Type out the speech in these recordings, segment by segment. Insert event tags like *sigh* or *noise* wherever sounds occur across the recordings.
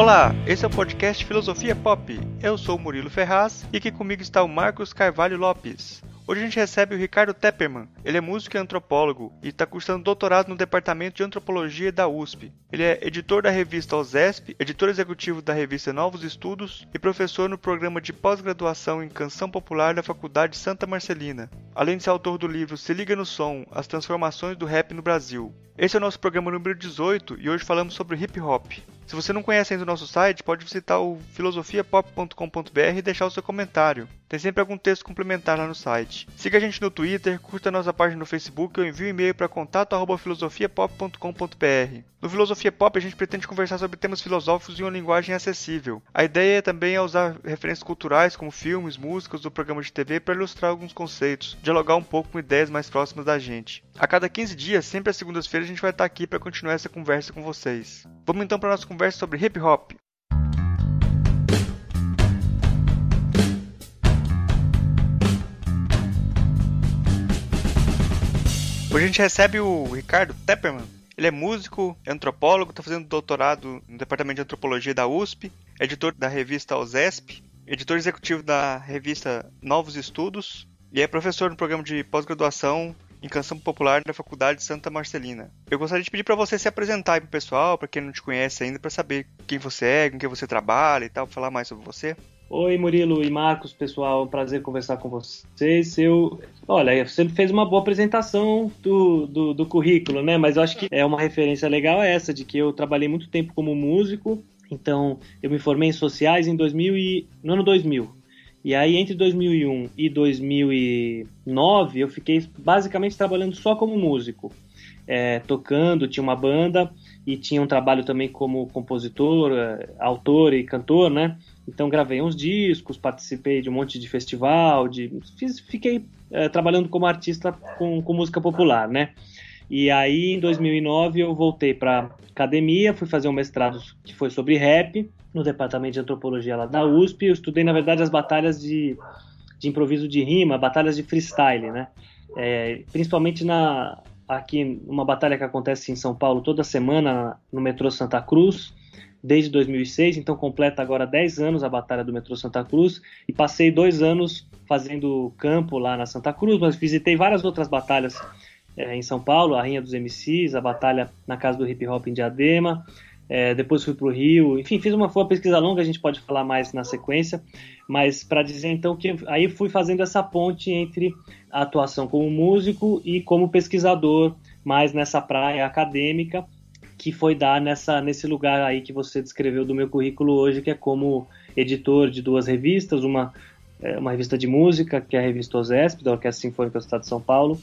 Olá, esse é o podcast Filosofia Pop. Eu sou o Murilo Ferraz e aqui comigo está o Marcos Carvalho Lopes. Hoje a gente recebe o Ricardo Tepperman. Ele é músico e antropólogo e está cursando doutorado no Departamento de Antropologia da USP. Ele é editor da revista OSESP, editor executivo da revista Novos Estudos e professor no programa de pós-graduação em Canção Popular da Faculdade Santa Marcelina. Além de ser autor do livro Se Liga no Som, As Transformações do Rap no Brasil. Esse é o nosso programa número 18 e hoje falamos sobre hip hop. Se você não conhece ainda o nosso site, pode visitar o filosofiapop.com.br e deixar o seu comentário. Tem sempre algum texto complementar lá no site. Siga a gente no Twitter, curta nossa página no Facebook ou envie um e-mail para contato@filosofiapop.com.br. No Filosofia Pop a gente pretende conversar sobre temas filosóficos em uma linguagem acessível. A ideia também é usar referências culturais como filmes, músicas ou programas de TV para ilustrar alguns conceitos, dialogar um pouco com ideias mais próximas da gente. A cada 15 dias, sempre às segundas-feiras, a gente vai estar aqui para continuar essa conversa com vocês. Vamos então para a nossa conversa sobre hip hop. Hoje a gente recebe o Ricardo Tepperman. Ele é músico, é antropólogo, está fazendo doutorado no Departamento de Antropologia da USP, editor da revista OSESP, editor executivo da revista Novos Estudos e é professor no programa de pós-graduação em canção popular da Faculdade Santa Marcelina. Eu gostaria de pedir para você se apresentar aí pro pessoal, para quem não te conhece ainda, para saber quem você é, com quem você trabalha e tal, falar mais sobre você. Oi, Murilo e Marcos, pessoal, prazer conversar com vocês. Eu, olha, você fez uma boa apresentação do, do, do, currículo, né? Mas eu acho que é uma referência legal essa de que eu trabalhei muito tempo como músico. Então, eu me formei em sociais em 2000 e, no ano 2000. E aí, entre 2001 e 2009, eu fiquei basicamente trabalhando só como músico, é, tocando, tinha uma banda e tinha um trabalho também como compositor, é, autor e cantor, né? Então gravei uns discos, participei de um monte de festival, de, fiz, fiquei é, trabalhando como artista com, com, música popular, né? E aí em 2009 eu voltei para academia, fui fazer um mestrado que foi sobre rap no departamento de antropologia lá da USP. Eu estudei na verdade as batalhas de, de improviso de rima, batalhas de freestyle, né? É, principalmente na aqui uma batalha que acontece em São Paulo toda semana no metrô Santa Cruz desde 2006, então completa agora 10 anos a Batalha do Metrô Santa Cruz e passei dois anos fazendo campo lá na Santa Cruz, mas visitei várias outras batalhas é, em São Paulo, a Rainha dos MCs, a batalha na Casa do Hip Hop em Diadema, é, depois fui para o Rio, enfim, fiz uma, uma pesquisa longa, a gente pode falar mais na sequência, mas para dizer então que aí fui fazendo essa ponte entre a atuação como músico e como pesquisador, mais nessa praia acadêmica, que foi dar nessa, nesse lugar aí que você descreveu do meu currículo hoje, que é como editor de duas revistas, uma, é, uma revista de música, que é a revista OSESP, da Orquestra Sinfônica do Estado de São Paulo,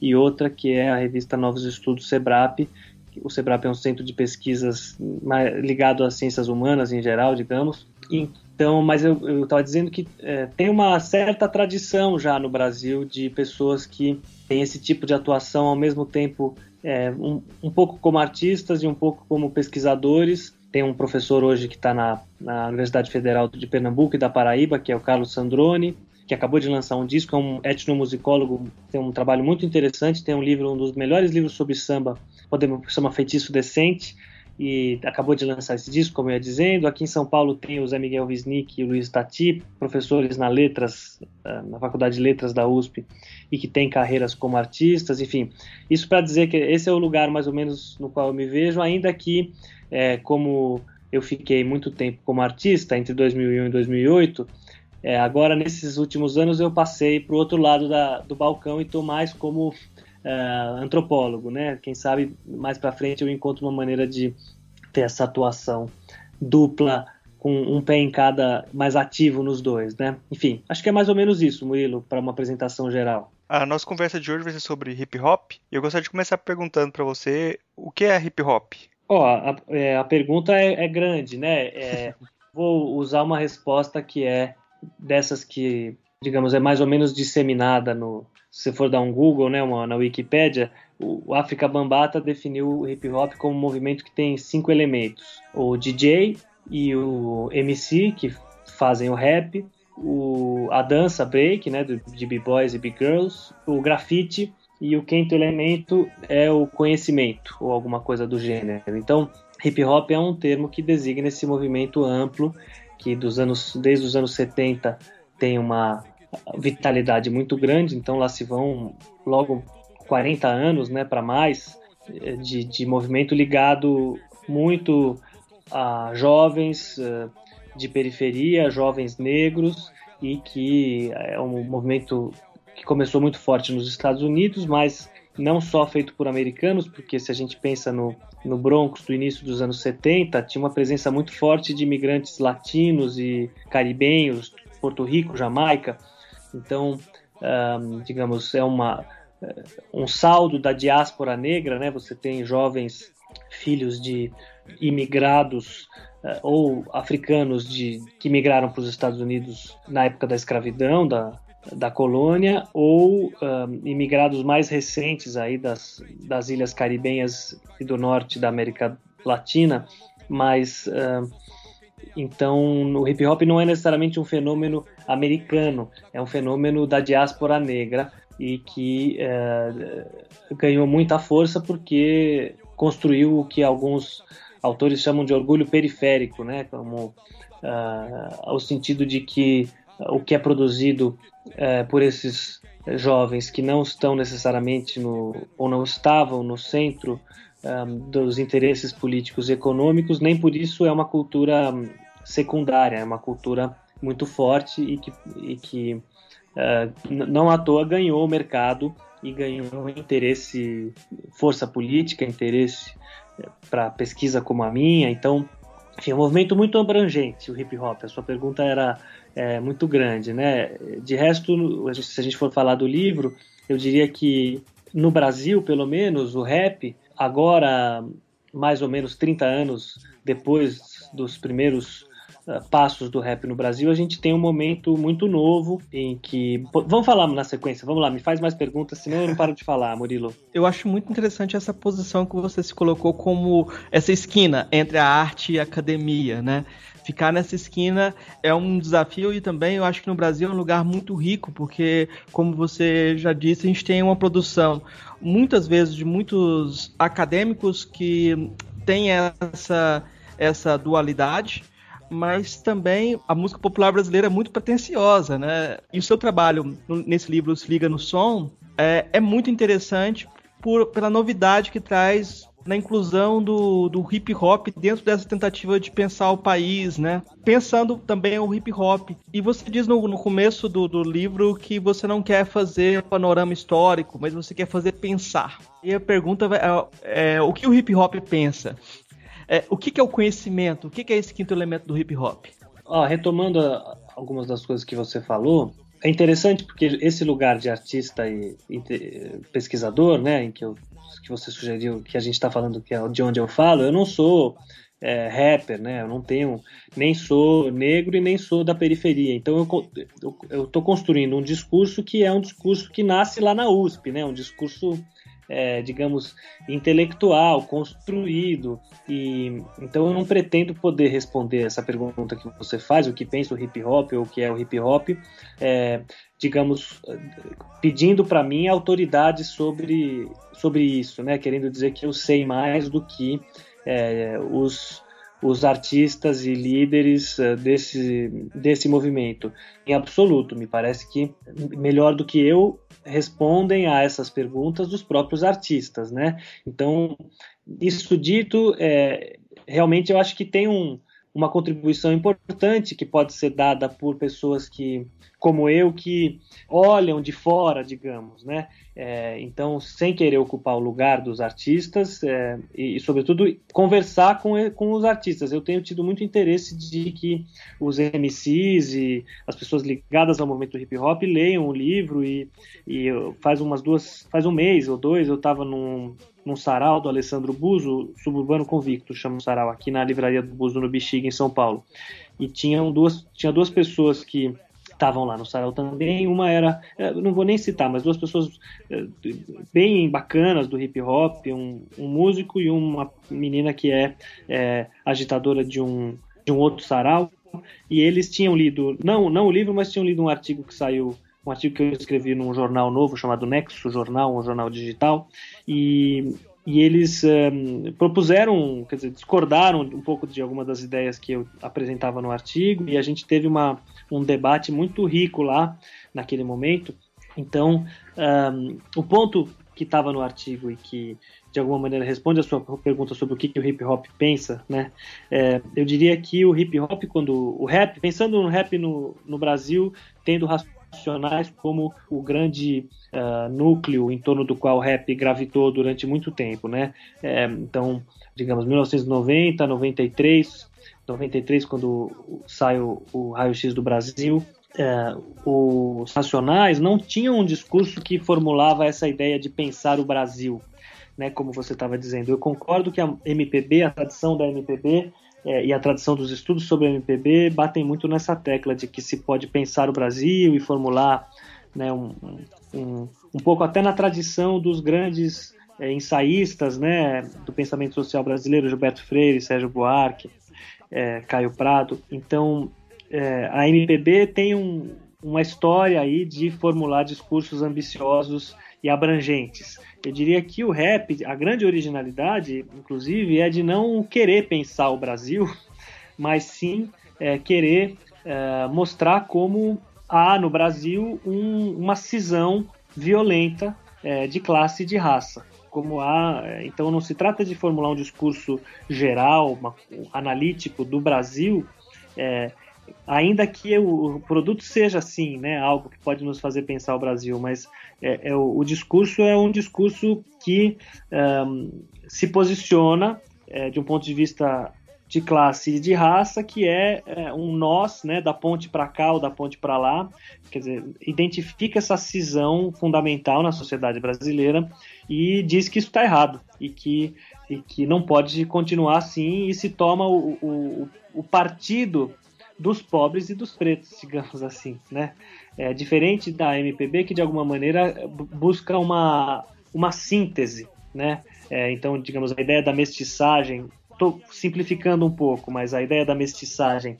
e outra que é a revista Novos Estudos SEBRAP. O SEBRAP é um centro de pesquisas ligado às ciências humanas em geral, digamos. Então, mas eu estava dizendo que é, tem uma certa tradição já no Brasil de pessoas que têm esse tipo de atuação ao mesmo tempo é, um, um pouco como artistas e um pouco como pesquisadores. Tem um professor hoje que está na, na Universidade Federal de Pernambuco e da Paraíba, que é o Carlos Sandrone, que acabou de lançar um disco, é um etnomusicólogo, tem um trabalho muito interessante, tem um livro, um dos melhores livros sobre samba, podemos chamar Feitiço Decente, e acabou de lançar esse disco, como eu ia dizendo. Aqui em São Paulo tem o Zé Miguel Wisnik e o Luiz Tati, professores na Letras, eh, na Faculdade de Letras da USP, e que têm carreiras como artistas, enfim. Isso para dizer que esse é o lugar mais ou menos no qual eu me vejo, ainda que, é, como eu fiquei muito tempo como artista, entre 2001 e 2008, é, agora nesses últimos anos eu passei para o outro lado da, do balcão e estou mais como uh, antropólogo, né? Quem sabe mais para frente eu encontro uma maneira de ter essa atuação dupla com um pé em cada, mais ativo nos dois, né? Enfim, acho que é mais ou menos isso, Murilo, para uma apresentação geral. A nossa conversa de hoje vai ser sobre hip hop. E eu gostaria de começar perguntando para você o que é hip hop. Ó, oh, a, é, a, pergunta é, é grande, né? É, *laughs* vou usar uma resposta que é dessas que, digamos, é mais ou menos disseminada no, se você for dar um Google, né, uma, na Wikipedia, o África Bambata definiu o hip hop como um movimento que tem cinco elementos: o DJ e o MC, que fazem o rap, o, a dança break, né, de b-boys e b-girls, o grafite e o quinto elemento é o conhecimento ou alguma coisa do gênero. Então, hip hop é um termo que designa esse movimento amplo que dos anos desde os anos 70 tem uma vitalidade muito grande, então lá se vão logo 40 anos, né, para mais eh, de, de movimento ligado muito a jovens eh, de periferia, jovens negros e que é um movimento que começou muito forte nos Estados Unidos, mas não só feito por americanos, porque se a gente pensa no, no Bronx do início dos anos 70, tinha uma presença muito forte de imigrantes latinos e caribenhos, Porto Rico, Jamaica. Então, um, digamos, é uma, eh, um saldo da diáspora negra, né? Você tem jovens filhos de imigrados uh, ou africanos de, que migraram para os Estados Unidos na época da escravidão, da, da colônia ou imigrados mais recentes aí das, das ilhas caribenhas e do norte da América Latina, mas uh, então o hip hop não é necessariamente um fenômeno americano, é um fenômeno da diáspora negra e que uh, ganhou muita força porque construiu o que alguns autores chamam de orgulho periférico, né, como o sentido de que o que é produzido é, por esses jovens que não estão necessariamente no, ou não estavam no centro um, dos interesses políticos e econômicos, nem por isso é uma cultura secundária, é uma cultura muito forte e que, e que uh, não à toa ganhou o mercado e ganhou interesse, força política, interesse é, para pesquisa como a minha. Então, enfim, é um movimento muito abrangente o hip hop. A sua pergunta era é, muito grande, né? De resto, se a gente for falar do livro, eu diria que no Brasil, pelo menos, o rap, agora mais ou menos 30 anos depois dos primeiros passos do rap no Brasil, a gente tem um momento muito novo em que. Vamos falar na sequência, vamos lá, me faz mais perguntas, senão eu não paro de falar, Murilo. Eu acho muito interessante essa posição que você se colocou como essa esquina entre a arte e a academia, né? ficar nessa esquina é um desafio e também eu acho que no Brasil é um lugar muito rico, porque, como você já disse, a gente tem uma produção muitas vezes de muitos acadêmicos que têm essa, essa dualidade, mas também a música popular brasileira é muito pretensiosa, né? E o seu trabalho nesse livro Se Liga no Som é, é muito interessante por, pela novidade que traz na inclusão do, do hip hop dentro dessa tentativa de pensar o país, né? Pensando também o hip hop. E você diz no, no começo do, do livro que você não quer fazer panorama histórico, mas você quer fazer pensar. E a pergunta é, é o que o hip hop pensa? É, o que, que, é o conhecimento? O que, que, é esse quinto elemento do hip hop? Ah, retomando a, algumas das coisas que você falou, é interessante porque esse lugar de artista e, e pesquisador, né, em que eu que você sugeriu, que a gente está falando que é de onde eu falo, eu não sou é, rapper, né? Eu não tenho, nem sou negro e nem sou da periferia. Então eu estou construindo um discurso que é um discurso que nasce lá na USP, né? Um discurso é, digamos, intelectual, construído. E então eu não pretendo poder responder essa pergunta que você faz, o que pensa o hip hop ou o que é o hip hop, é, digamos, pedindo para mim autoridade sobre, sobre isso, né? Querendo dizer que eu sei mais do que é, os os artistas e líderes uh, desse, desse movimento. Em absoluto, me parece que melhor do que eu respondem a essas perguntas os próprios artistas, né? Então, isso dito, é, realmente eu acho que tem um, uma contribuição importante que pode ser dada por pessoas que, como eu, que olham de fora, digamos, né? É, então, sem querer ocupar o lugar dos artistas é, e, sobretudo, conversar com, com os artistas. Eu tenho tido muito interesse de que os MCs e as pessoas ligadas ao movimento hip hop leiam o livro e, e faz umas duas, faz um mês ou dois eu estava num, num sarau do Alessandro Buzo, Suburbano Convicto, chama o sarau, aqui na livraria do Buzo no Bexiga, em São Paulo. E tinham duas, tinha duas pessoas que estavam lá no sarau também. Uma era, é, não vou nem citar, mas duas pessoas é, bem bacanas do hip hop, um, um músico e uma menina que é, é, agitadora de um, de um outro sarau. E eles tinham lido, não, não o livro, mas tinham lido um artigo que saiu um artigo que eu escrevi num jornal novo chamado Nexo Jornal, um jornal digital, e e eles um, propuseram, quer dizer, discordaram um pouco de algumas das ideias que eu apresentava no artigo, e a gente teve uma, um debate muito rico lá naquele momento. Então, um, o ponto que estava no artigo e que de alguma maneira responde a sua pergunta sobre o que, que o hip hop pensa, né? É, eu diria que o hip hop, quando o rap, pensando no rap no, no Brasil, tendo como o grande uh, núcleo em torno do qual o rap gravitou durante muito tempo, né? É, então, digamos, 1990, 93, 93 quando sai o, o Raio X do Brasil, é, os nacionais não tinham um discurso que formulava essa ideia de pensar o Brasil, né, como você estava dizendo. Eu concordo que a MPB, a tradição da MPB é, e a tradição dos estudos sobre MPB batem muito nessa tecla de que se pode pensar o Brasil e formular né, um, um, um pouco até na tradição dos grandes é, ensaístas né, do pensamento social brasileiro, Gilberto Freire, Sérgio Buarque, é, Caio Prado. Então, é, a MPB tem um, uma história aí de formular discursos ambiciosos e abrangentes. Eu diria que o rap, a grande originalidade, inclusive, é de não querer pensar o Brasil, *laughs* mas sim é, querer é, mostrar como há no Brasil um, uma cisão violenta é, de classe e de raça. Como há, é, então não se trata de formular um discurso geral, uma, um analítico do Brasil, é, ainda que o produto seja assim, né, algo que pode nos fazer pensar o Brasil, mas é, é o, o, discurso é um discurso que um, se posiciona é, de um ponto de vista de classe e de raça, que é, é um nós, né, da ponte para cá ou da ponte para lá, quer dizer, identifica essa cisão fundamental na sociedade brasileira e diz que isso está errado e que, e que não pode continuar assim e se toma o, o, o partido dos pobres e dos pretos, digamos assim, né? É diferente da MPB que de alguma maneira busca uma, uma síntese, né? É, então, digamos, a ideia da mestiçagem, estou simplificando um pouco, mas a ideia da mestiçagem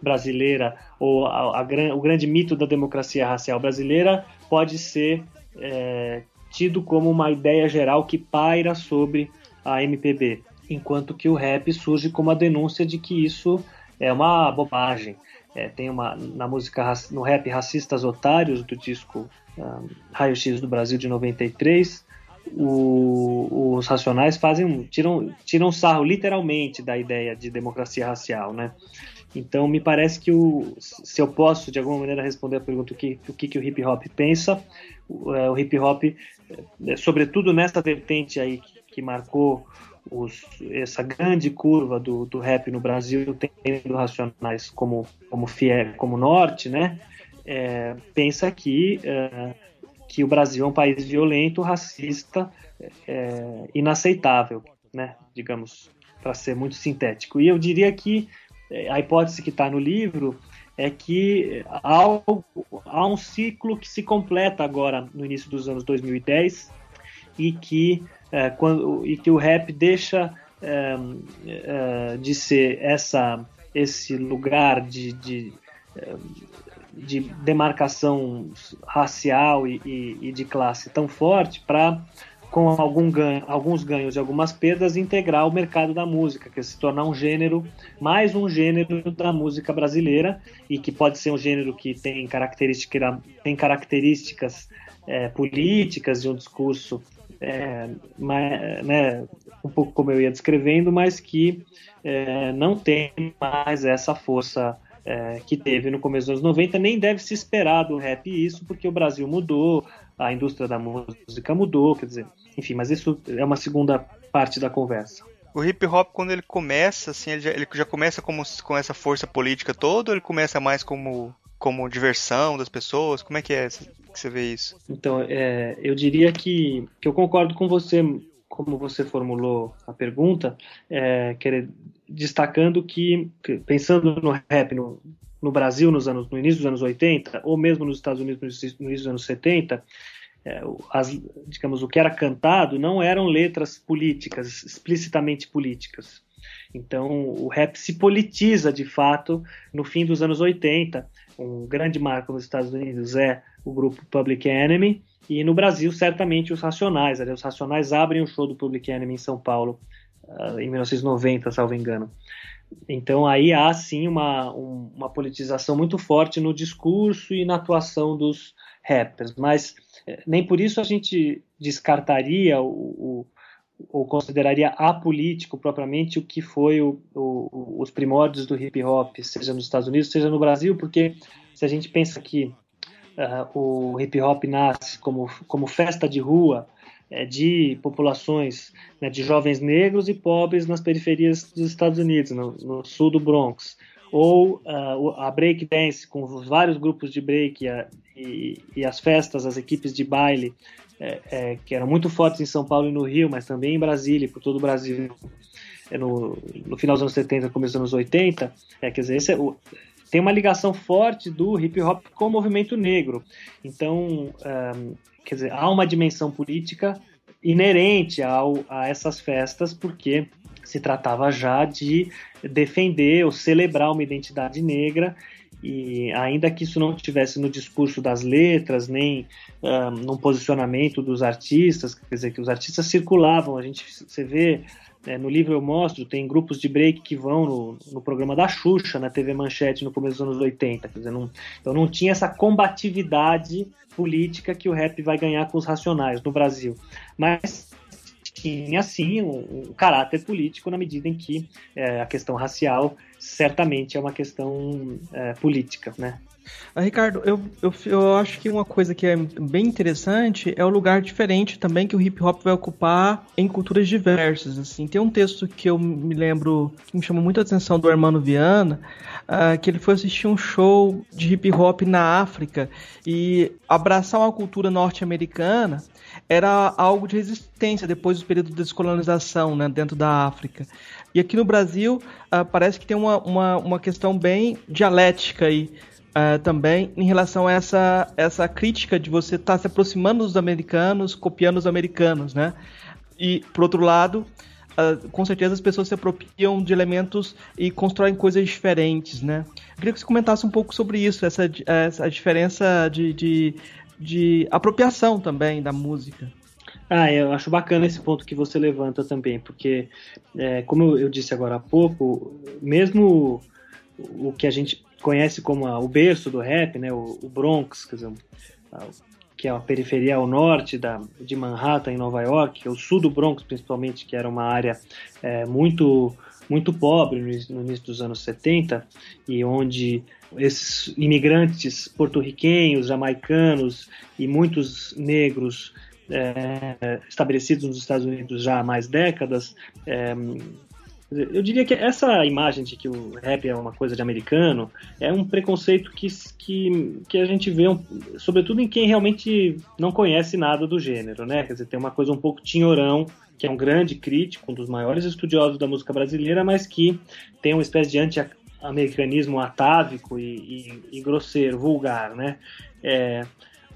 brasileira ou a, a, o grande mito da democracia racial brasileira pode ser é, tido como uma ideia geral que paira sobre a MPB, enquanto que o rap surge como a denúncia de que isso é uma bobagem. É, tem uma na música no rap Racistas Otários do disco um, Raio X do Brasil de 93, o, os racionais fazem tiram tiram sarro literalmente da ideia de democracia racial, né? Então me parece que o, se eu posso de alguma maneira responder a pergunta o que o que, que o hip hop pensa, o, é, o hip hop, é, sobretudo nessa vertente aí que, que marcou os, essa grande curva do, do rap no Brasil, tendo Racionais como, como, fiel, como norte, né? É, pensa que, é, que o Brasil é um país violento, racista, é, inaceitável, né? Digamos, para ser muito sintético. E eu diria que é, a hipótese que está no livro é que há, há um ciclo que se completa agora no início dos anos 2010 e que é, quando, e que o rap deixa é, é, de ser essa, esse lugar de, de, é, de demarcação racial e, e, e, de classe tão forte para com algum ganho, alguns ganhos e algumas perdas, integrar o mercado da música, que é se tornar um gênero, mais um gênero da música brasileira, e que pode ser um gênero que tem, característica, tem características é, políticas de um discurso é, né, um pouco como eu ia descrevendo, mas que é, não tem mais essa força é, que teve no começo dos anos 90, nem deve se esperar do rap isso, porque o Brasil mudou, a indústria da música mudou, quer dizer, enfim, mas isso é uma segunda parte da conversa. O hip hop, quando ele começa, assim, ele já, ele já começa como, com essa força política toda ou ele começa mais como como diversão das pessoas? Como é que é que você vê isso? Então, é, eu diria que, que eu concordo com você, como você formulou a pergunta, é, querer, destacando que, pensando no rap no, no Brasil nos anos, no início dos anos 80, ou mesmo nos Estados Unidos no início dos anos 70, é, as, digamos, o que era cantado não eram letras políticas, explicitamente políticas. Então, o rap se politiza de fato no fim dos anos 80 um grande marco nos Estados Unidos é o grupo Public Enemy, e no Brasil, certamente, os Racionais. Os Racionais abrem o show do Public Enemy em São Paulo, uh, em 1990, salvo engano. Então aí há sim uma, um, uma politização muito forte no discurso e na atuação dos rappers, mas eh, nem por isso a gente descartaria o, o ou consideraria apolítico propriamente o que foi o, o, os primórdios do hip hop, seja nos Estados Unidos, seja no Brasil, porque se a gente pensa que uh, o hip hop nasce como, como festa de rua, é, de populações né, de jovens negros e pobres nas periferias dos Estados Unidos, no, no sul do Bronx, ou uh, a break dance com vários grupos de break e, e, as festas, as equipes de baile é, é, que eram muito fortes em São Paulo e no Rio, mas também em Brasília, por todo o Brasil, é no, no final dos anos 70, começo dos anos 80, é, quer dizer, é o, tem uma ligação forte do hip hop com o movimento negro. Então, um, quer dizer, há uma dimensão política inerente ao, a essas festas, porque se tratava já de defender ou celebrar uma identidade negra e ainda que isso não estivesse no discurso das letras, nem um, no posicionamento dos artistas, quer dizer, que os artistas circulavam, a gente, você vê, é, no livro eu mostro, tem grupos de break que vão no, no, programa da Xuxa, na TV Manchete, no começo dos anos 80, quer dizer, não, então não tinha essa combatividade política que o rap vai ganhar com os racionais no Brasil. Mas tinha sim um, um caráter político na medida em que é, a questão racial certamente é uma questão é, política, né? Ah, Ricardo, eu, eu, eu acho que uma coisa que é bem interessante é o lugar diferente também que o hip hop vai ocupar em culturas diversas. Assim, tem um texto que eu me lembro que me chamou muita atenção do Hermano Viana, uh, que ele foi assistir um show de hip hop na África e abraçar uma cultura norte-americana era algo de resistência depois do período de descolonização né, dentro da África. E aqui no Brasil uh, parece que tem uma, uma, uma questão bem dialética aí uh, também em relação a essa, essa crítica de você estar tá se aproximando dos americanos, copiando os americanos, né? E, por outro lado, uh, com certeza as pessoas se apropriam de elementos e constroem coisas diferentes, né? Eu queria que você comentasse um pouco sobre isso, essa, essa diferença de, de, de apropriação também da música. Ah, eu acho bacana esse ponto que você levanta também, porque, é, como eu disse agora há pouco, mesmo o que a gente conhece como a, o berço do rap, né, o, o Bronx, quer dizer, a, que é a periferia ao norte da, de Manhattan, em Nova York, o sul do Bronx, principalmente, que era uma área é, muito muito pobre no, no início dos anos 70 e onde esses imigrantes porto-riquenhos, jamaicanos e muitos negros é, estabelecidos nos Estados Unidos já há mais décadas é, eu diria que essa imagem de que o rap é uma coisa de americano é um preconceito que, que, que a gente vê, um, sobretudo em quem realmente não conhece nada do gênero, né? Quer dizer, tem uma coisa um pouco tinhorão, que é um grande crítico, um dos maiores estudiosos da música brasileira, mas que tem uma espécie de anti-americanismo atávico e, e, e grosseiro, vulgar, né? É,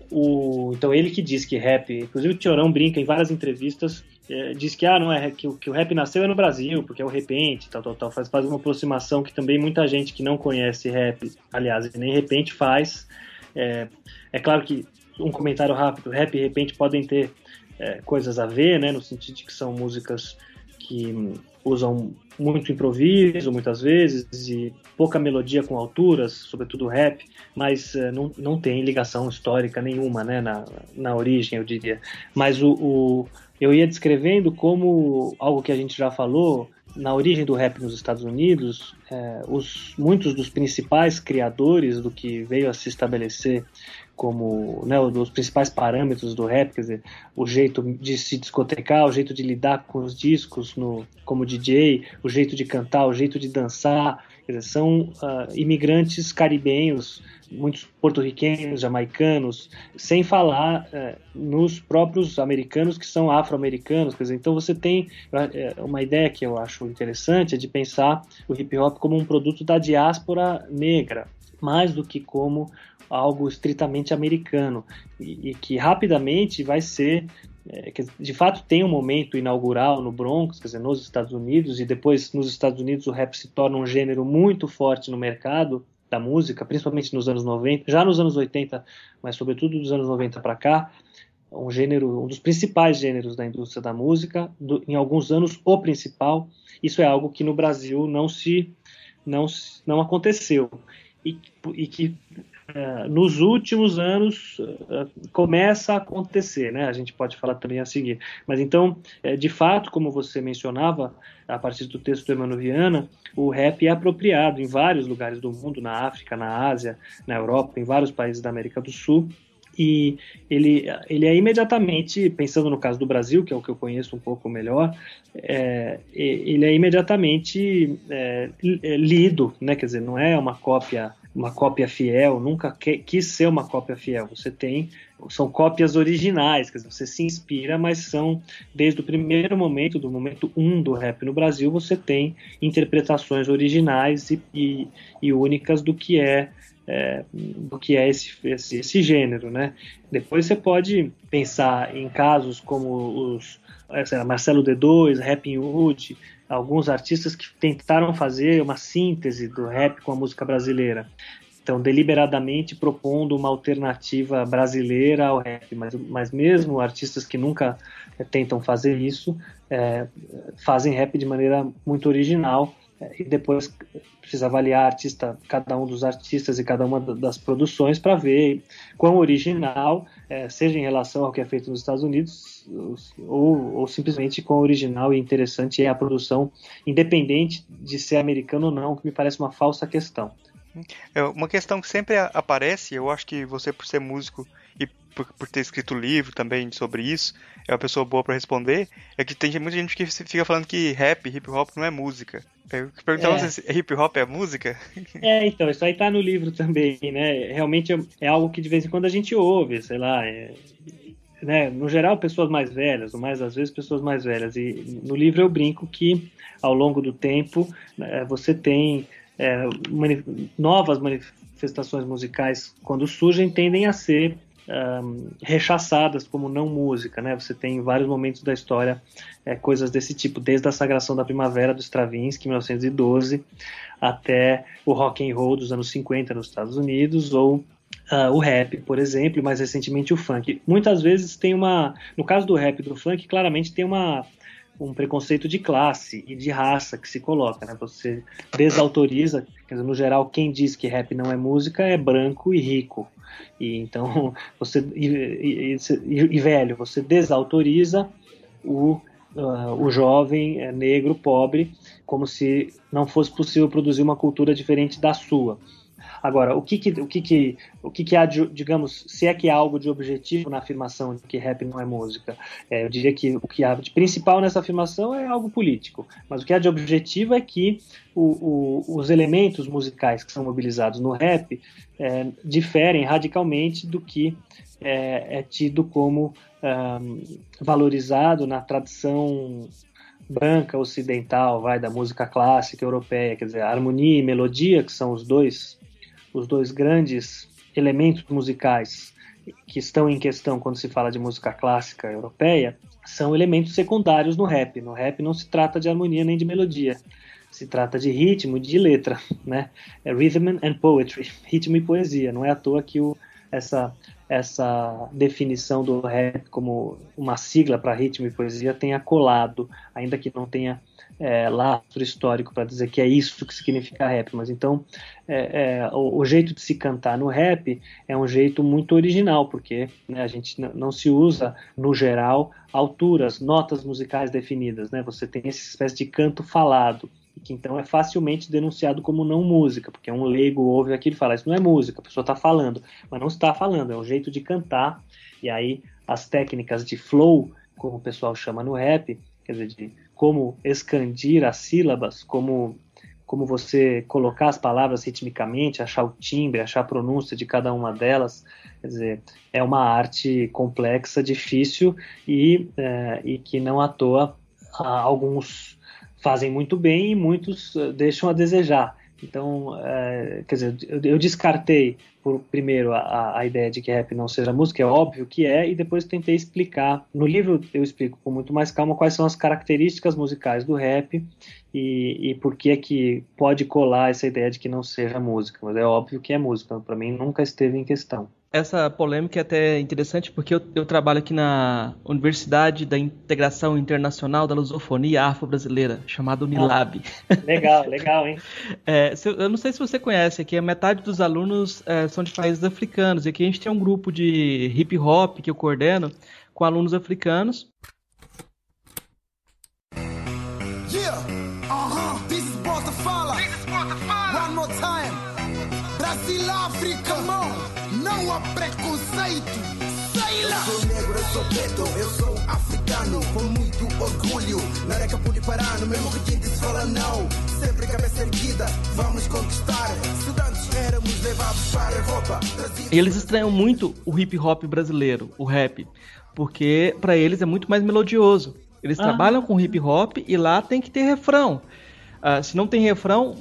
o, então ele que diz que rap, inclusive o Tiorão brinca em várias entrevistas é, diz que, ah, não é, que, que o rap nasceu é no Brasil, porque é o repente, tal, tal, tal. Faz, faz uma aproximação que também muita gente que não conhece rap, aliás, nem repente faz. É, é claro que um comentário rápido, rap e repente podem ter é, coisas a ver, né, no sentido de que são músicas que usam muito improviso muitas vezes e pouca melodia com alturas, sobretudo rap, mas uh, não, não tem ligação histórica nenhuma né, na, na origem, eu diria. Mas o, o, eu ia descrevendo como algo que a gente já falou, na origem do rap nos Estados Unidos, é, os, muitos dos principais criadores do que veio a se estabelecer como né, os principais parâmetros do rap, quer dizer, o jeito de se discotecar, o jeito de lidar com os discos no, como DJ, o jeito de cantar, o jeito de dançar, dizer, são uh, imigrantes caribenhos, muitos porto-riquenhos, jamaicanos, sem falar uh, nos próprios americanos que são afro-americanos, quer dizer, então você tem uh, uma ideia que eu acho interessante é de pensar o hip hop como um produto da diáspora negra, mais do que como algo estritamente americano e, e que rapidamente vai ser é, que de fato tem um momento inaugural no Bronx, quer dizer, nos Estados Unidos, e depois nos Estados Unidos o rap se torna um gênero muito forte no mercado, da música, principalmente nos anos 90, já nos anos 80, mas sobretudo dos anos 90 para cá, um gênero, um dos principais gêneros da indústria da música, do, em alguns anos o principal. Isso é algo que no Brasil não se não, não aconteceu e, e que nos últimos anos uh, começa a acontecer, né? A gente pode falar também a seguir. Mas então, uh, de fato, como você mencionava, a partir do texto do Emmanuel Viana, o rap é apropriado em vários lugares do mundo, na África, na Ásia, na Europa, em vários países da América do Sul e ele, ele é imediatamente, pensando no caso do Brasil, que é o que eu conheço um pouco melhor, é, ele é imediatamente é, é, lido, né? quer dizer, não é uma cópia uma cópia fiel, nunca que, quis ser uma cópia fiel. Você tem são cópias originais, quer dizer, você se inspira, mas são desde o primeiro momento, do momento um do rap no Brasil, você tem interpretações originais e, e, e únicas do que é é, do que é esse, esse, esse, gênero, né? Depois você pode pensar em casos como os lá, Marcelo D2, Rapping Hood, alguns artistas que tentaram fazer uma síntese do rap com a música brasileira. Então, deliberadamente propondo uma alternativa brasileira ao rap, mas, mas mesmo artistas que nunca é, tentam fazer isso, é, fazem rap de maneira muito original e depois precisa avaliar artista, cada um dos artistas e cada uma das produções para ver quão original, é, seja em relação ao que é feito nos Estados Unidos ou, ou simplesmente quão original e interessante é a produção, independente de ser americano ou não, que me parece uma falsa questão. É uma questão que sempre aparece, eu acho que você por ser músico e por, por, ter escrito livro também sobre isso, é uma pessoa boa para responder, é que tem muita gente que fica falando que rap, hip hop não é música. Eu perguntava é. se hip hop é música. É, então, isso aí tá no livro também, né? Realmente é, é algo que de vez em quando a gente ouve, sei lá, é, né? No geral, pessoas mais velhas, ou mais às vezes pessoas mais velhas. E no livro eu brinco que ao longo do tempo né, você tem é, mani novas manifestações musicais, quando surgem, tendem a ser um, rechaçadas como não música, né? Você tem em vários momentos da história é, coisas desse tipo, desde a Sagração da Primavera do Stravinsky, em 1912, até o rock and roll dos anos 50 nos Estados Unidos, ou uh, o rap, por exemplo, e mais recentemente o funk. Muitas vezes tem uma, no caso do rap e do funk, claramente tem uma um preconceito de classe e de raça que se coloca, né? Você desautoriza, quer dizer, no geral, quem diz que rap não é música é branco e rico. E então *laughs* você e, e, e, e velho, você desautoriza o, uh, o jovem é, negro pobre como se não fosse possível produzir uma cultura diferente da sua. Agora, o que que, o que, que, o que, que há, de, digamos, se é que há algo de objetivo na afirmação de que rap não é música? É, eu diria que o que há de principal nessa afirmação é algo político, mas o que há de objetivo é que o, o, os elementos musicais que são mobilizados no rap é, diferem radicalmente do que é, é tido como valorizado na tradição branca ocidental, vai da música clássica europeia, quer dizer, harmonia e melodia, que são os dois os dois grandes elementos musicais que estão em questão quando se fala de música clássica europeia são elementos secundários no rap. No rap não se trata de harmonia nem de melodia, se trata de ritmo, de letra, né? É rhythm and poetry, *laughs* ritmo e poesia. Não é à toa que o, essa essa definição do rap como uma sigla para ritmo e poesia tenha colado, ainda que não tenha é, lastro histórico para dizer que é isso que significa rap, mas então é, é, o, o, jeito de se cantar no rap é um jeito muito original, porque né, a gente não se usa, no geral, alturas, notas musicais definidas, né? Você tem essa espécie de canto falado, que então é facilmente denunciado como não música, porque um leigo ouve aquilo e fala, isso não é música, a pessoa está falando, mas não está falando, é um jeito de cantar, e aí as técnicas de flow, como o pessoal chama no rap, quer dizer, de como excandir as sílabas, como, como você colocar as palavras ritmicamente, achar o timbre, achar a pronúncia de cada uma delas. Quer dizer, é uma arte complexa, difícil e, é, e que não à toa alguns fazem muito bem e muitos é, deixam a desejar. Então, é, quer dizer, eu, eu descartei por, primeiro a, a ideia de que rap não seja música, é óbvio que é, e depois tentei explicar. No livro eu explico com muito mais calma quais são as características musicais do rap e, e por que é que pode colar essa ideia de que não seja música. Mas é óbvio que é música, para mim nunca esteve em questão essa polêmica é até interessante porque eu, eu, trabalho aqui na Universidade da Integração Internacional da Lusofonia Afro-Brasileira, chamada Unilab. Ah, legal, legal, hein? *laughs* É, eu não sei se você conhece, aqui a metade dos alunos é, são de países africanos, e aqui a gente tem um grupo de hip hop que eu coordeno com alunos africanos. Yeah, uh -huh. This is Fala. This is Fala. One more time. Brasil, África, mão não há preconceito. Sei lá! Eu sou negro, eu sou preto, eu sou africano, com muito orgulho. Na Areca Puliparano, mesmo requinte se fala não. Sempre cabeça erguida, vamos conquistar. Estudantes éramos levados para a Europa. Eles estranham muito o hip hop brasileiro, o rap, porque para eles é muito mais melodioso. Eles ah. trabalham com hip hop e lá tem que ter refrão. Uh, se não tem refrão,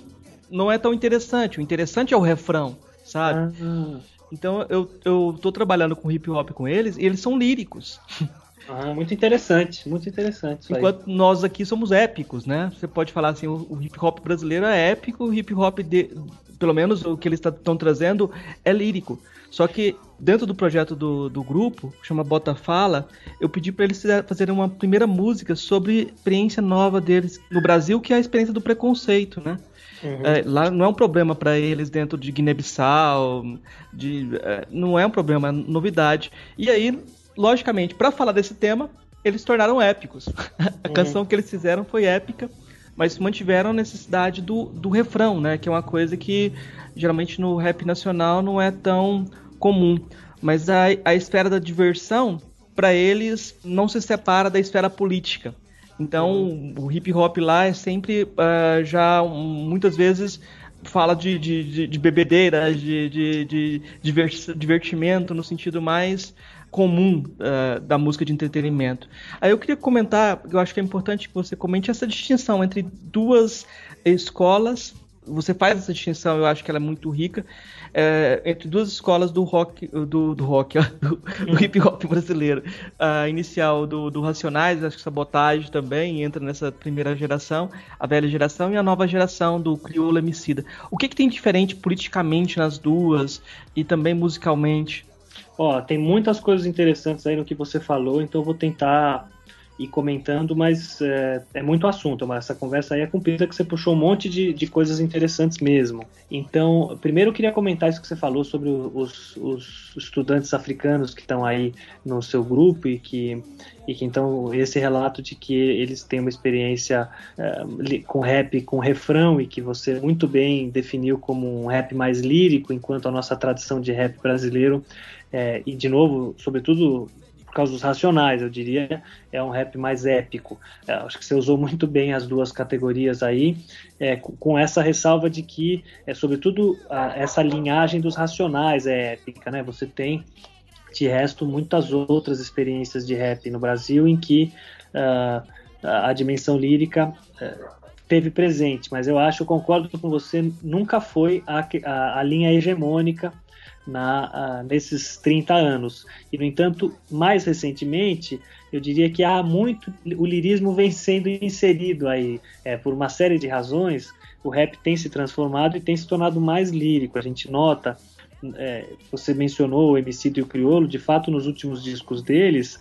não é tão interessante. O interessante é o refrão, sabe? Ah. Então eu, eu tô trabalhando com hip hop com eles e eles são líricos. *laughs* Ah, muito interessante, muito interessante. Enquanto aí. nós aqui somos épicos, né? Você pode falar assim, o, o hip hop brasileiro é épico, o hip hop, de, pelo menos o que eles estão trazendo, é lírico. Só que dentro do projeto do, do grupo, que chama Bota Fala, eu pedi para eles fazerem uma primeira música sobre experiência nova deles no Brasil, que é a experiência do preconceito, né? Uhum. É, lá não é um problema para eles dentro de Guiné-Bissau, de, é, não é um problema, é novidade. E aí, logicamente, para falar desse tema, eles se tornaram épicos. *laughs* a uhum. canção que eles fizeram foi épica, mas mantiveram a necessidade do, do refrão, né? Que é uma coisa que geralmente no rap nacional não é tão comum. Mas a, a esfera da diversão, para eles, não se separa da esfera política. Então, o hip hop lá é sempre uh, já muitas vezes fala de, de, de bebedeira, de, de, de divertimento no sentido mais comum uh, da música de entretenimento. Aí eu queria comentar, eu acho que é importante que você comente essa distinção entre duas escolas. Você faz essa distinção, eu acho que ela é muito rica é, entre duas escolas do rock, do, do rock, *laughs* do, do, hip hop brasileiro. A inicial do, do Racionais, acho que Sabotagem também entra nessa primeira geração, a velha geração, e a nova geração do Crioulo Emicida. O que, que tem diferente politicamente nas duas e também musicalmente? Ó, tem muitas coisas interessantes aí no que você falou, então eu vou tentar e comentando, mas é, é, muito assunto, mas essa conversa aí é cumprida que você puxou um monte de, de coisas interessantes mesmo. Então, primeiro eu queria comentar isso que você falou sobre os, os estudantes africanos que estão aí no seu grupo e que, e que então esse relato de que eles têm uma experiência é, com rap, com refrão e que você muito bem definiu como um rap mais lírico, enquanto a nossa tradição de rap brasileiro é, e de novo, sobretudo por causa dos racionais, eu diria, é um rap mais épico. É, acho que você usou muito bem as duas categorias aí, é, com essa ressalva de que, é, sobretudo, a, essa linhagem dos racionais é épica, né? Você tem, de resto, muitas outras experiências de rap no Brasil em que uh, a dimensão lírica uh, teve presente, mas eu acho, eu concordo com você, nunca foi a, a, a linha hegemônica na, uh, nesses 30 anos. E, no entanto, mais recentemente, eu diria que há muito. O lirismo vem sendo inserido aí, é, por uma série de razões. O rap tem se transformado e tem se tornado mais lírico. A gente nota, é, você mencionou o Emicida e o Criolo, de fato, nos últimos discos deles.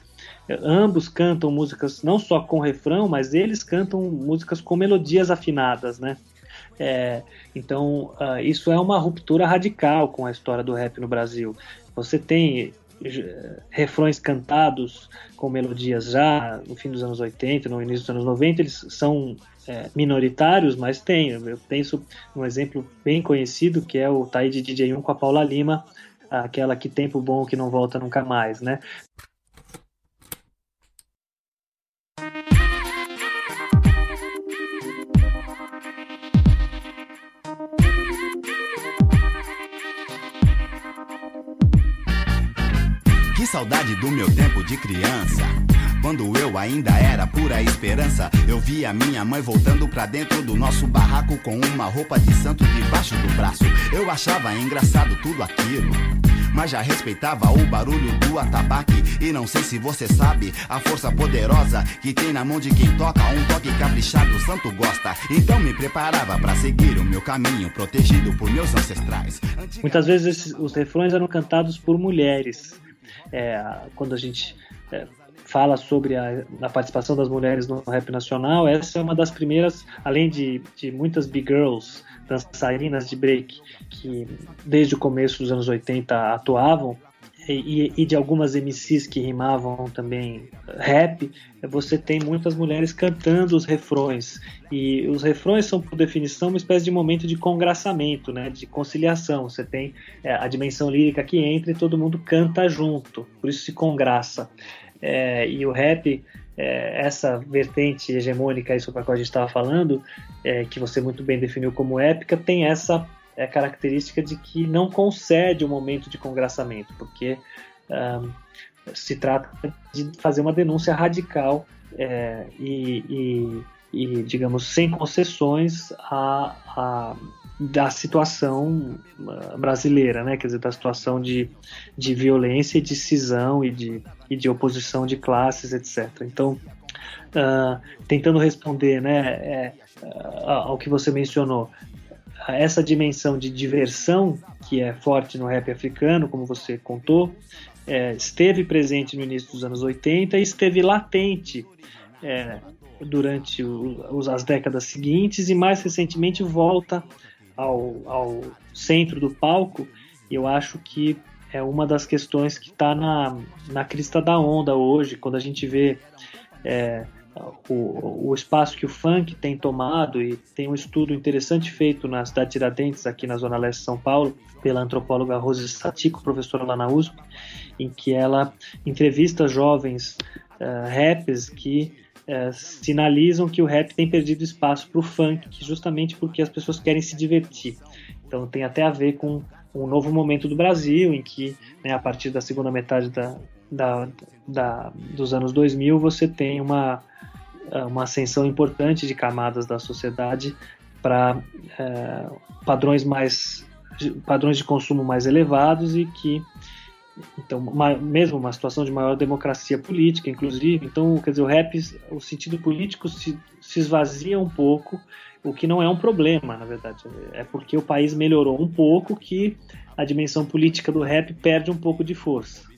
Ambos cantam músicas não só com refrão, mas eles cantam músicas com melodias afinadas, né? É, então, uh, isso é uma ruptura radical com a história do rap no Brasil. Você tem eh, refrões cantados com melodias já no fim dos anos 80, no início dos anos 90, eles são é, minoritários, mas tem. Eu penso num exemplo bem conhecido que é o Taí de DJ 1 com a Paula Lima, aquela que tempo bom que não volta nunca mais, né? Saudade do meu tempo de criança. Quando eu ainda era pura esperança, eu via minha mãe voltando pra dentro do nosso barraco com uma roupa de santo debaixo do braço. Eu achava engraçado tudo aquilo mas já respeitava o barulho do atabaque. E não sei se você sabe a força poderosa que tem na mão de quem toca. Um toque caprichado, o santo gosta. Então me preparava para seguir o meu caminho, protegido por meus ancestrais. Muitas vezes os refrões eram cantados por mulheres. É, quando a gente é, fala sobre a, a, participação das mulheres no rap nacional, essa é uma das primeiras, além de, de muitas big girls dançarinas de break que desde o começo dos anos 80 atuavam e, e, de algumas MCs que rimavam também rap, você tem muitas mulheres cantando os refrões. E os refrões são, por definição, uma espécie de momento de congraçamento, né, de conciliação. Você tem é, a dimensão lírica que entra e todo mundo canta junto, por isso se congraça. É, e o rap é, essa vertente hegemônica sobre a qual a gente estava falando, é, que você muito bem definiu como épica, tem essa é, característica de que não concede o um momento de congraçamento, porque um, se trata de fazer uma denúncia radical é, e, e, e, digamos, sem concessões a, a da situação uh, brasileira, né? Quer dizer, da situação de, de violência e de cisão e de, e de oposição de classes, etc. Então, uh, tentando responder, né, é, ao que você mencionou, essa dimensão de diversão que é forte no rap africano, como você contou, é, esteve presente no início dos anos 80 e esteve latente é, durante o, as décadas seguintes e mais recentemente volta ao, ao centro do palco, eu acho que é uma das questões que está na, na crista da onda hoje, quando a gente vê é, o, o espaço que o funk tem tomado, e tem um estudo interessante feito na cidade de Tiradentes, aqui na Zona Leste de São Paulo, pela antropóloga Rose Satico, professora lá na USP, em que ela entrevista jovens uh, rappers que é, sinalizam que o rap tem perdido espaço para o funk, justamente porque as pessoas querem se divertir. Então tem até a ver com um novo momento do Brasil, em que, né, a partir da segunda metade da, da, da, dos anos 2000, você tem uma, é, uma ascensão importante de camadas da sociedade para é, padrões mais padrões de consumo mais elevados e que então, uma, mesmo uma situação de maior democracia política, inclusive. Então, quer dizer, o rap, o sentido político se, se esvazia um pouco, o que não é um problema, na verdade. É porque o país melhorou um pouco que a dimensão política do rap perde um pouco de força.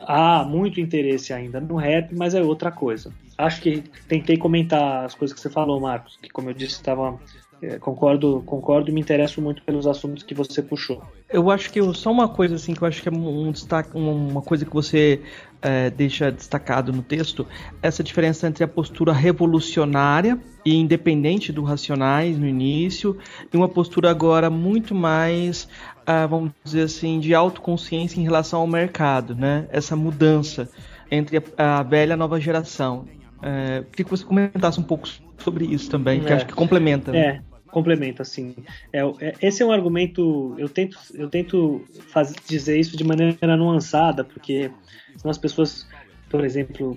Há muito interesse ainda no rap, mas é outra coisa. Acho que tentei comentar as coisas que você falou, Marcos, que como eu disse, estava é, concordo, concordo e me interesso muito pelos assuntos que você puxou. Eu acho que só uma coisa assim que eu acho que é um destaque, uma coisa que você é, deixa destacado no texto, essa diferença entre a postura revolucionária e independente do Racionais no início e uma postura agora muito mais, uh, vamos dizer assim, de autoconsciência em relação ao mercado, né? Essa mudança entre a, a velha e a nova geração. É, queria que você comentasse um pouco sobre isso também, que é, acho que complementa. Né? Complementa, assim. É, é, esse é um argumento. Eu tento, eu tento faz, dizer isso de maneira nuançada, porque senão as pessoas, por exemplo,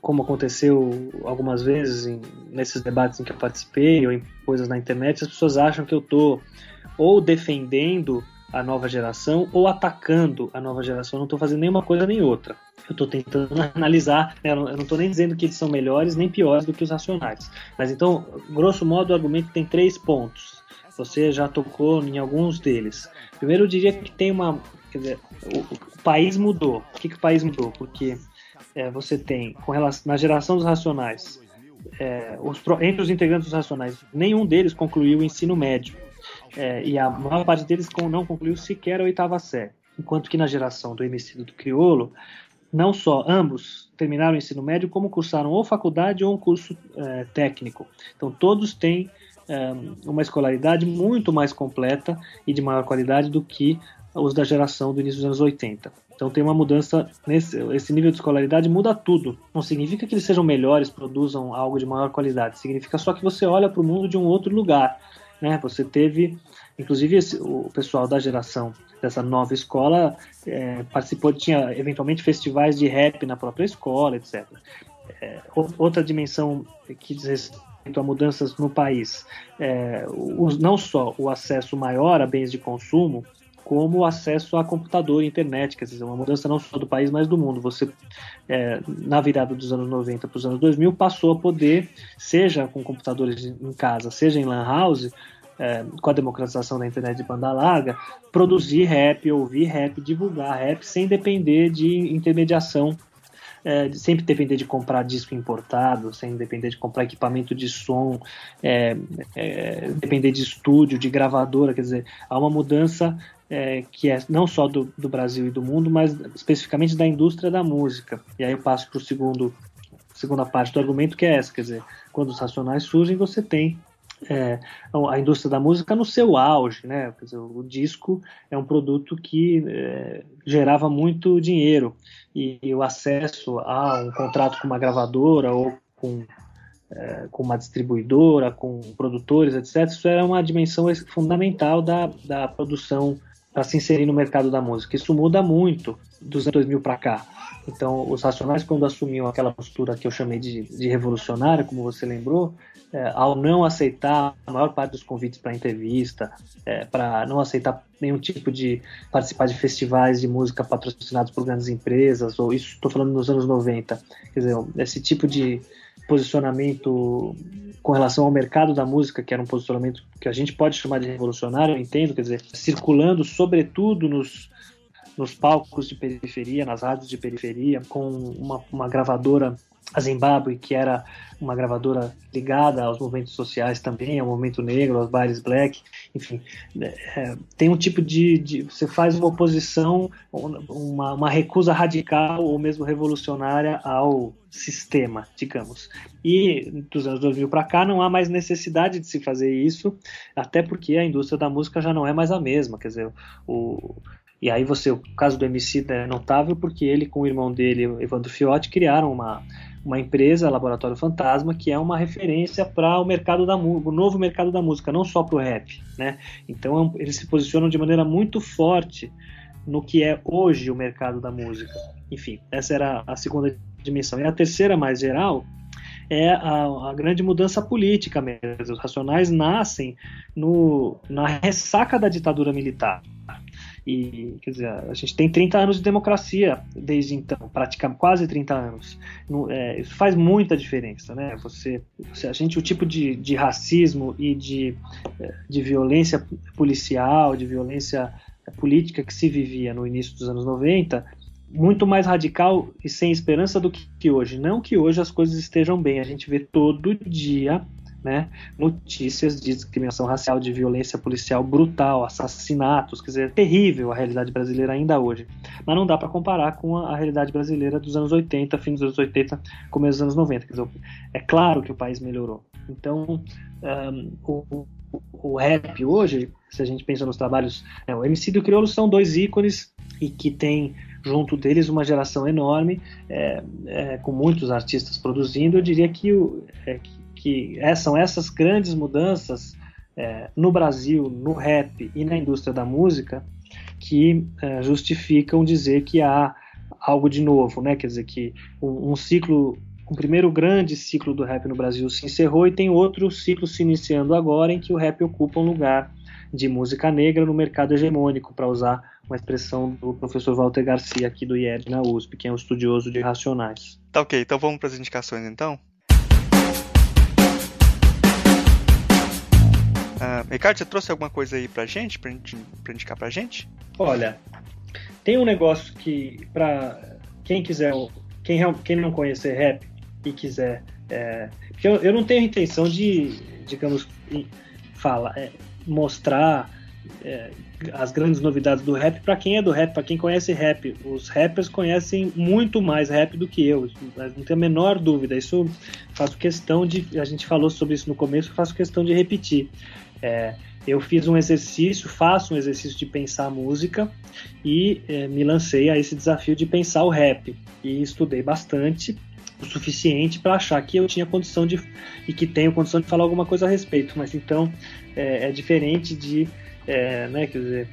como aconteceu algumas vezes em, nesses debates em que eu participei ou em coisas na internet, as pessoas acham que eu estou ou defendendo a nova geração ou atacando a nova geração. Eu não estou fazendo nenhuma coisa nem outra. Eu estou tentando *laughs* analisar, né? eu não estou nem dizendo que eles são melhores nem piores do que os racionais. Mas então, grosso modo, o argumento tem três pontos. Você já tocou em alguns deles. Primeiro, eu diria que tem uma. Quer dizer, o, o país mudou. Por que, que o país mudou? Porque é, você tem, com relação, na geração dos racionais, é, os, entre os integrantes dos racionais, nenhum deles concluiu o ensino médio é, e a maior parte deles não concluiu sequer a oitava série. Enquanto que na geração do Emicida do Criolo, não só ambos terminaram o ensino médio, como cursaram ou faculdade ou um curso é, técnico. Então todos têm é, uma escolaridade muito mais completa e de maior qualidade do que os da geração do início dos anos 80. Então tem uma mudança nesse esse nível de escolaridade muda tudo. Não significa que eles sejam melhores, produzam algo de maior qualidade. Significa só que você olha para o mundo de um outro lugar. Né? Você teve, inclusive esse, o pessoal da geração dessa nova escola é, participou, tinha eventualmente festivais de rap na própria escola, etc. É, outra dimensão que diz respeito a mudanças no país, é, não só o acesso maior a bens de consumo, como o acesso a computador e internet, quer dizer, uma mudança não só do país, mas do mundo. Você, é, na virada dos anos 90 para os anos 2000, passou a poder, seja com computadores em casa, seja em lan house, é, com a democratização da internet de banda larga, produzir rap, ouvir rap, divulgar rap, sem depender de intermediação é, sem depender de comprar disco importado, sem depender de comprar equipamento de som, é, é, depender de estúdio, de gravadora, quer dizer, há uma mudança é, que é não só do, do, Brasil e do mundo, mas especificamente da indústria da música. E aí eu passo para o segundo segunda parte do argumento que é essa, quer dizer, quando os racionais surgem, você tem é, a indústria da música no seu auge, né? Dizer, o disco é um produto que é, gerava muito dinheiro e, e, o acesso a um contrato com uma gravadora ou com, é, com uma distribuidora, com produtores, etc. Isso era uma dimensão fundamental da, da produção para se inserir no mercado da música. Isso muda muito dos anos 2000 para cá. Então, os Racionais, quando assumiam aquela postura que eu chamei de, de revolucionária, como você lembrou, é, ao não aceitar a maior parte dos convites para entrevista, é, para não aceitar nenhum tipo de participar de festivais de música patrocinados por grandes empresas, ou isso estou falando nos anos 90, quer dizer, esse tipo de posicionamento com relação ao mercado da música, que era um posicionamento que a gente pode chamar de revolucionário, eu entendo, quer dizer, circulando sobretudo nos, nos palcos de periferia, nas rádios de periferia, com uma, uma gravadora a Zimbábue, que era uma gravadora ligada aos movimentos sociais também, ao movimento negro, aos bailes black, enfim, é, tem um tipo de, de, você faz uma oposição, uma, uma recusa radical ou mesmo revolucionária ao sistema, digamos. E dos anos 2000 para cá não há mais necessidade de se fazer isso, até porque a indústria da música já não é mais a mesma, quer dizer, o e aí você, o caso do MC é notável porque ele com o irmão dele, Evandro Fiotti, criaram uma uma empresa, Laboratório Fantasma, que é uma referência para o mercado da o novo mercado da música, não só para o rap, né? Então eles se posicionam de maneira muito forte no que é hoje o mercado da música. Enfim, essa era a segunda dimensão. E a terceira, mais geral, é a, a, grande mudança política mesmo. Os Racionais nascem no, na ressaca da ditadura militar. E, quer dizer, a gente tem 30 anos de democracia desde então, praticamente quase 30 anos. É, isso faz muita diferença, né? Você, você, a gente, o tipo de, de racismo e de, é, de violência policial, de violência política que se vivia no início dos anos 90, muito mais radical e sem esperança do que hoje. Não que hoje as coisas estejam bem, a gente vê todo dia né, notícias de discriminação racial, de violência policial brutal, assassinatos, quer dizer, terrível a realidade brasileira ainda hoje. Mas não dá para comparar com a, realidade brasileira dos anos 80, fim dos anos 80, começo dos anos 90. Quer dizer, é claro que o país melhorou. Então, um, o, o, rap hoje, se a gente pensa nos trabalhos, é, o MC do Crioulo são dois ícones e que tem junto deles uma geração enorme, é, é, com muitos artistas produzindo. Eu diria que, o, é, que que é, são essas grandes mudanças é, no Brasil, no rap e na indústria da música que é, justificam dizer que há algo de novo, né? Quer dizer que um, um ciclo, um primeiro grande ciclo do rap no Brasil se encerrou e tem outro ciclo se iniciando agora em que o rap ocupa um lugar de música negra no mercado hegemônico, para usar uma expressão do professor Walter Garcia aqui do IED na USP, que é um estudioso de racionais. Tá ok, então vamos para as indicações então? Uh, Ricardo, você trouxe alguma coisa aí pra gente, pra, gente, pra indicar pra gente? Olha, tem um negócio que, pra quem quiser, quem, quem não conhecer rap e quiser. É, porque eu, eu não tenho intenção de, digamos, fala, é, mostrar é, as grandes novidades do rap para quem é do rap, para quem conhece rap. Os rappers conhecem muito mais rap do que eu, não tenho a menor dúvida. Isso faço questão de. A gente falou sobre isso no começo, faço questão de repetir. É, eu fiz um exercício, faço um exercício de pensar música e é, me lancei a esse desafio de pensar o rap. E estudei bastante, o suficiente para achar que eu tinha condição de e que tenho condição de falar alguma coisa a respeito. Mas então é, é diferente de, é, né, quer dizer,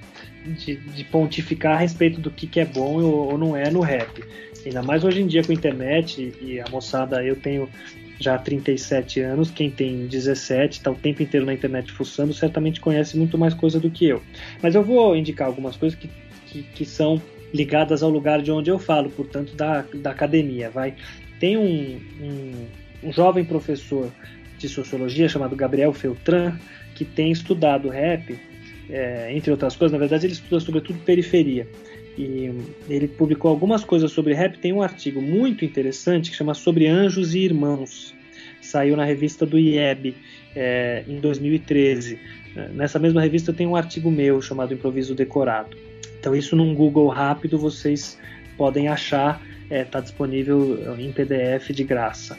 de, de, pontificar a respeito do que, que é bom ou, ou não é no rap. Ainda mais hoje em dia com a internet e a moçada, eu tenho já 37 anos, quem tem 17 está o tempo inteiro na internet fuçando, certamente conhece muito mais coisa do que eu. Mas eu vou indicar algumas coisas que, que, que são ligadas ao lugar de onde eu falo, portanto, da, da academia. Vai. Tem um, um, um jovem professor de sociologia chamado Gabriel Feltran, que tem estudado rap, é, entre outras coisas, na verdade ele estuda sobretudo periferia. E ele publicou algumas coisas sobre rap. Tem um artigo muito interessante que chama Sobre Anjos e Irmãos. Saiu na revista do IEB é, em 2013. Nessa mesma revista tem um artigo meu chamado Improviso Decorado. Então isso num Google rápido vocês podem achar, está é, tá disponível em PDF de graça.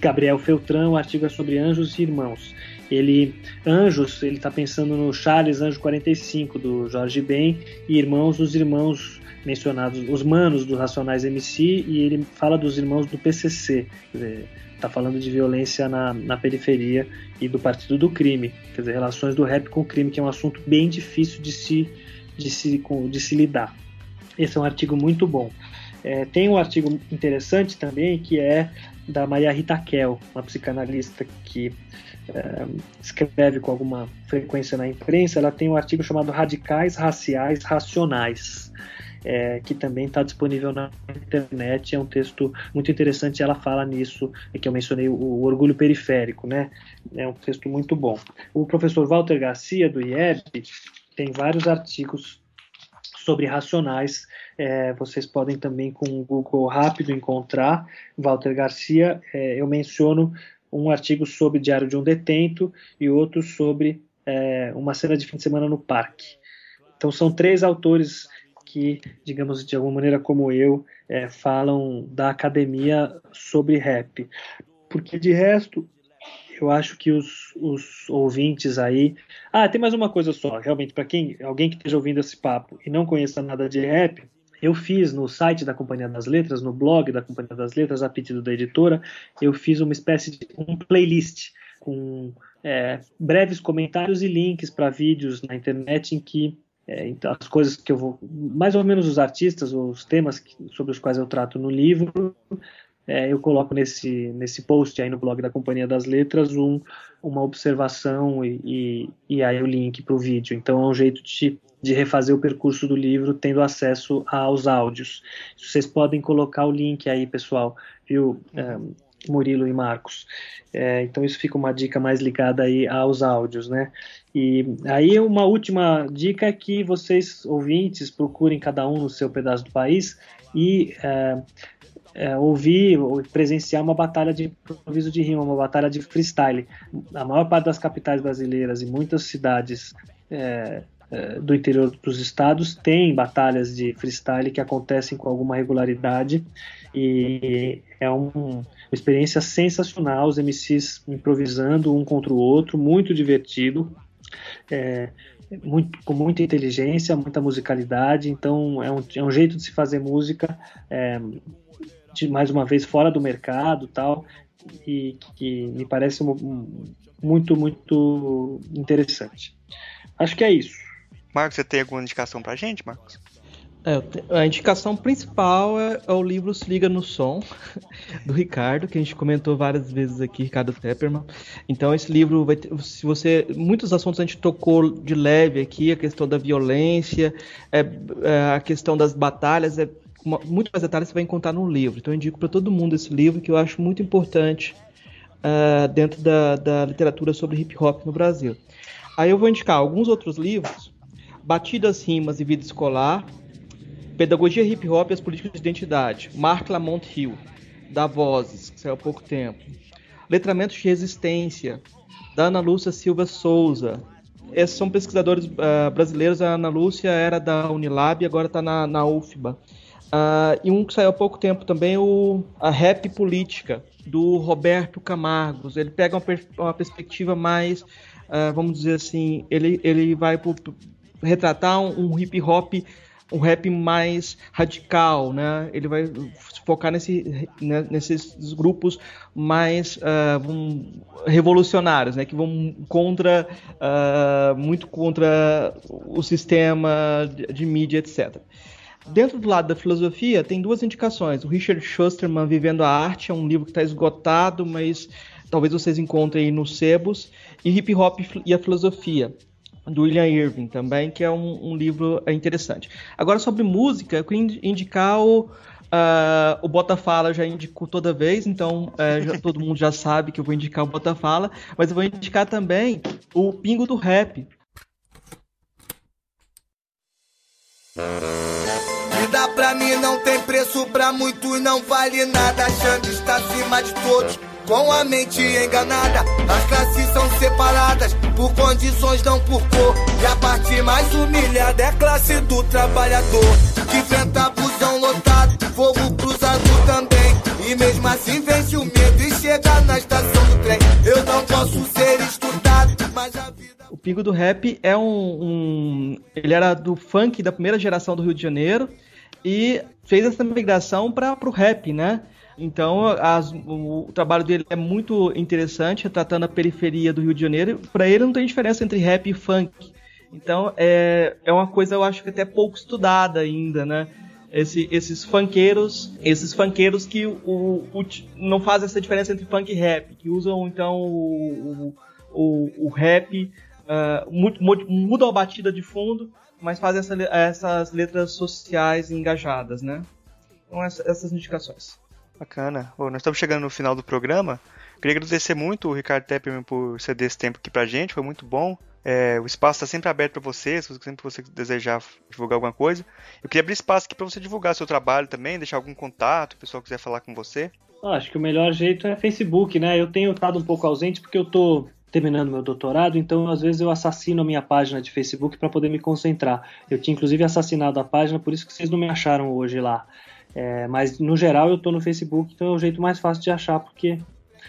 Gabriel Feltran, o artigo é sobre anjos e irmãos. Ele, anjos, ele está pensando no Charles Anjo 45 do Jorge Ben e irmãos, os irmãos mencionados, os manos dos Racionais MC e ele fala dos irmãos do PCC. Está falando de violência na, na periferia e do partido do crime, quer dizer, relações do rap com o crime, que é um assunto bem difícil de se, de se, de se lidar. Esse é um artigo muito bom. É, tem um artigo interessante também que é da Maria Rita Kell, uma psicanalista que é, escreve com alguma frequência na imprensa. Ela tem um artigo chamado Radicais Raciais Racionais. É, que também está disponível na internet. É um texto muito interessante. Ela fala nisso, é que eu mencionei o, orgulho periférico, né? É um texto muito bom. O professor Walter Garcia do IEB tem vários artigos sobre racionais. É, vocês podem também com o Google rápido encontrar. Walter Garcia, é, eu menciono um artigo sobre Diário de um Detento e outro sobre é, uma cena de fim de semana no parque. Então são três autores que, digamos de alguma maneira como eu, é, falam da academia sobre rap. Porque de resto, eu acho que os, os ouvintes aí. Ah, tem mais uma coisa só, realmente, para quem alguém que esteja ouvindo esse papo e não conheça nada de rap, eu fiz no site da Companhia das Letras, no blog da Companhia das Letras, a pedido da editora, eu fiz uma espécie de um playlist com é, breves comentários e links para vídeos na internet em que é, então, as coisas que eu vou, mais ou menos os artistas, os temas que, sobre os quais eu trato no livro, é, eu coloco nesse, nesse post aí no blog da Companhia das Letras um, uma observação e, e, e aí o link para o vídeo. Então é um jeito de, de refazer o percurso do livro tendo acesso aos áudios. Vocês podem colocar o link aí, pessoal, viu, é, Murilo e Marcos. É, então isso fica uma dica mais ligada aí aos áudios, né? E aí uma última dica é que vocês ouvintes procurem cada um no seu pedaço do país e é, é, ouvir ou presenciar uma batalha de improviso de rima, uma batalha de freestyle. A maior parte das capitais brasileiras e muitas cidades é, é, do interior dos estados tem batalhas de freestyle que acontecem com alguma regularidade e é um, uma experiência sensacional, os MCs improvisando um contra o outro, muito divertido. É, muito, com muita inteligência, muita musicalidade, então é um, é um jeito de se fazer música é, de, mais uma vez fora do mercado tal e que me parece um, muito muito interessante acho que é isso Marcos você tem alguma indicação pra gente Marcos é, a indicação principal é, é, o livro Se Liga no Som, *laughs* do Ricardo, que a gente comentou várias vezes aqui, Ricardo Tepperman. Então, esse livro vai ter, se você. Muitos assuntos a gente tocou de leve aqui, a questão da violência, é, é, a questão das batalhas, é muito mais detalhes você vai encontrar no livro. Então eu indico para todo mundo esse livro que eu acho muito importante uh, dentro da, da literatura sobre hip hop no Brasil. Aí eu vou indicar alguns outros livros: Batidas, Rimas e Vida Escolar, Pedagogia Hip Hop e as Políticas de Identidade, Mark Lamont Hill, da Vozes, que saiu há pouco tempo. Letramentos de Resistência, da Ana Lúcia Silva Souza. Esses são pesquisadores uh, brasileiros. A Ana Lúcia era da Unilab e agora está na, na UFBA. Uh, e um que saiu há pouco tempo também, o, a Rap Política, do Roberto Camargos. Ele pega uma, uma perspectiva mais, uh, vamos dizer assim, ele, ele vai pro, retratar um, um hip hop um rap mais radical, né? Ele vai focar nesse, né, nesses grupos mais uh, revolucionários, né? Que vão contra muito contra o sistema de, de mídia, etc. Dentro do lado da filosofia, tem duas indicações. O Richard Schusterman, Vivendo a Arte, é um livro que está esgotado, mas talvez vocês encontrem aí nos sebos. E Hip Hop e a Filosofia, do William Irving também, que é um, um livro interessante. Agora, sobre música, eu queria indicar o, Uh, o Botafala já indicou toda vez, então uh, já, *laughs* todo mundo já sabe que eu vou indicar o Botafala, mas eu vou indicar também o Pingo do Rap. Vida pra mim não tem preço, pra muitos não vale nada. Achando está acima de todos, com a mente enganada. As classes são separadas por condições, não por cor. E a parte mais humilhada é a classe do trabalhador, que enfrenta busão lotado, fogo cruzado também. E mesmo assim vence o medo e chega na estação do trem. Eu não posso ser estudado, mas a vida. O Pingo do Rap é um, um, Ele era do funk da primeira geração do Rio de Janeiro e fez essa migração para o rap, né? Então, as, o, o, trabalho dele é muito interessante, retratando a periferia do Rio de Janeiro. Para ele não tem diferença entre rap e funk. Então, é, é uma coisa, eu acho que até pouco estudada ainda, né? Esse, esses funkeiros, esses funkeiros que o, o, não fazem essa diferença entre funk e rap, que usam então o, o, o rap, uh, mudam a batida de fundo mas fazem essa, essas letras sociais engajadas, né? Então, essa, essas indicações. Bacana. Bom, nós estamos chegando no final do programa. Queria agradecer muito o Ricardo Tepperman por ceder esse tempo aqui pra gente, foi muito bom. É, o espaço está sempre aberto para você, se sempre você desejar divulgar alguma coisa. Eu queria abrir espaço aqui para você divulgar seu trabalho também, deixar algum contato, o pessoal quiser falar com você. Ah, acho que o melhor jeito é Facebook, né? Eu tenho estado um pouco ausente porque eu tô terminando meu doutorado, então às vezes eu assassino a minha página de Facebook para poder me concentrar. Eu tinha inclusive assassinado a página, por isso que vocês não me acharam hoje lá. É, mas no geral eu estou no Facebook, então é o jeito mais fácil de achar, porque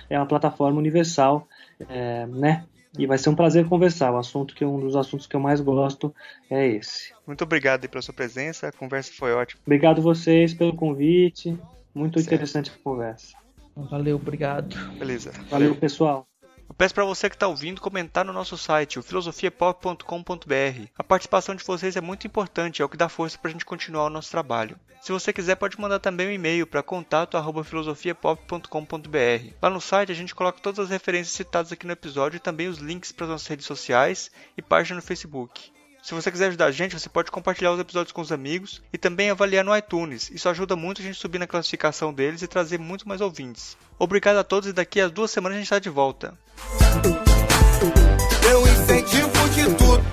é uma plataforma universal, é, né? E vai ser um prazer conversar. O assunto que um dos assuntos que eu mais gosto é esse. Muito obrigado pela sua presença. A conversa foi ótima. Obrigado vocês pelo convite. Muito certo. interessante a conversa. Valeu, obrigado. Beleza. Valeu, Valeu pessoal. Eu peço para você que está ouvindo comentar no nosso site, o filosofiapop.com.br. A participação de vocês é muito importante, é o que dá força para a gente continuar o nosso trabalho. Se você quiser, pode mandar também um e-mail para contato@filosofiapop.com.br. Lá no site a gente coloca todas as referências citadas aqui no episódio e também os links para as nossas redes sociais e página no Facebook. Se você quiser ajudar a gente, você pode compartilhar os episódios com os amigos e também avaliar no iTunes. Isso ajuda muito a gente subir na classificação deles e trazer muito mais ouvintes. Obrigado a todos e daqui a duas semanas a gente está de volta. Eu incentivo de tudo.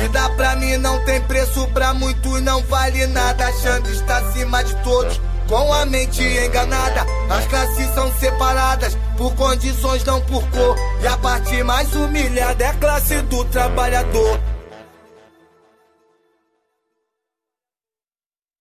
Vida pra mim não tem preço, pra muitos não vale nada. Achando está acima de todos com a mente enganada. As classes são separadas por condições, não por cor. E a parte mais humilhada é a classe do trabalhador.